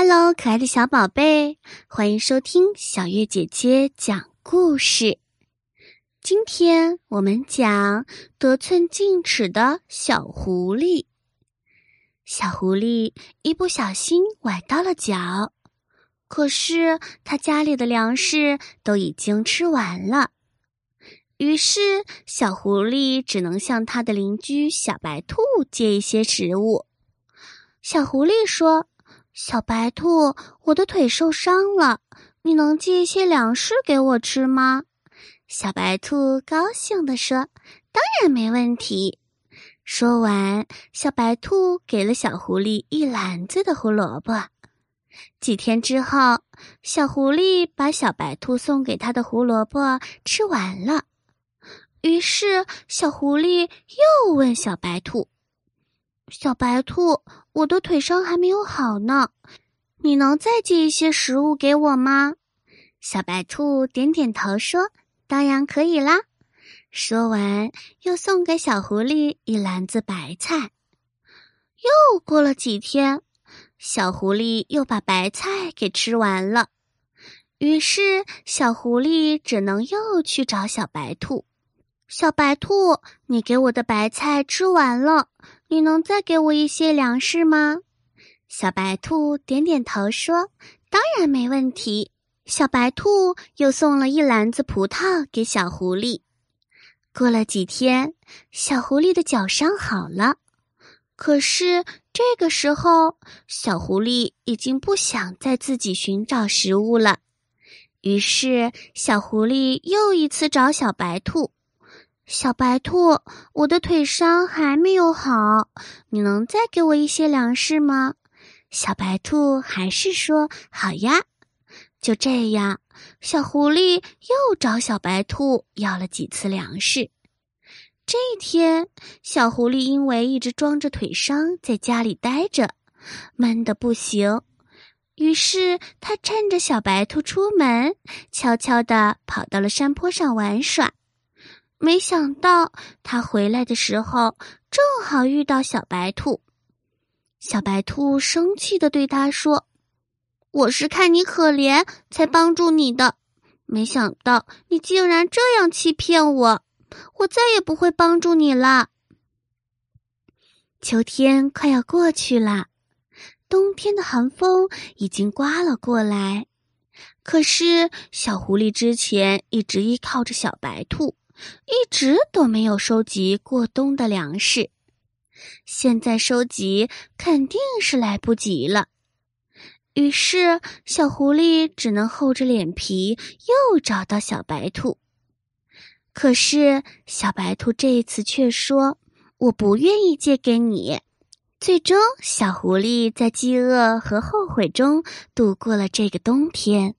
Hello，可爱的小宝贝，欢迎收听小月姐姐讲故事。今天我们讲得寸进尺的小狐狸。小狐狸一不小心崴到了脚，可是他家里的粮食都已经吃完了，于是小狐狸只能向他的邻居小白兔借一些食物。小狐狸说。小白兔，我的腿受伤了，你能借一些粮食给我吃吗？小白兔高兴地说：“当然没问题。”说完，小白兔给了小狐狸一篮子的胡萝卜。几天之后，小狐狸把小白兔送给他的胡萝卜吃完了，于是小狐狸又问小白兔。小白兔，我的腿伤还没有好呢，你能再借一些食物给我吗？小白兔点点头说：“当然可以啦。”说完，又送给小狐狸一篮子白菜。又过了几天，小狐狸又把白菜给吃完了，于是小狐狸只能又去找小白兔。小白兔，你给我的白菜吃完了，你能再给我一些粮食吗？小白兔点点头说：“当然没问题。”小白兔又送了一篮子葡萄给小狐狸。过了几天，小狐狸的脚伤好了，可是这个时候，小狐狸已经不想再自己寻找食物了。于是，小狐狸又一次找小白兔。小白兔，我的腿伤还没有好，你能再给我一些粮食吗？小白兔还是说好呀。就这样，小狐狸又找小白兔要了几次粮食。这一天，小狐狸因为一直装着腿伤在家里待着，闷得不行，于是他趁着小白兔出门，悄悄地跑到了山坡上玩耍。没想到他回来的时候，正好遇到小白兔。小白兔生气的对他说：“我是看你可怜才帮助你的，没想到你竟然这样欺骗我，我再也不会帮助你了。”秋天快要过去了，冬天的寒风已经刮了过来，可是小狐狸之前一直依靠着小白兔。一直都没有收集过冬的粮食，现在收集肯定是来不及了。于是，小狐狸只能厚着脸皮又找到小白兔。可是，小白兔这一次却说：“我不愿意借给你。”最终，小狐狸在饥饿和后悔中度过了这个冬天。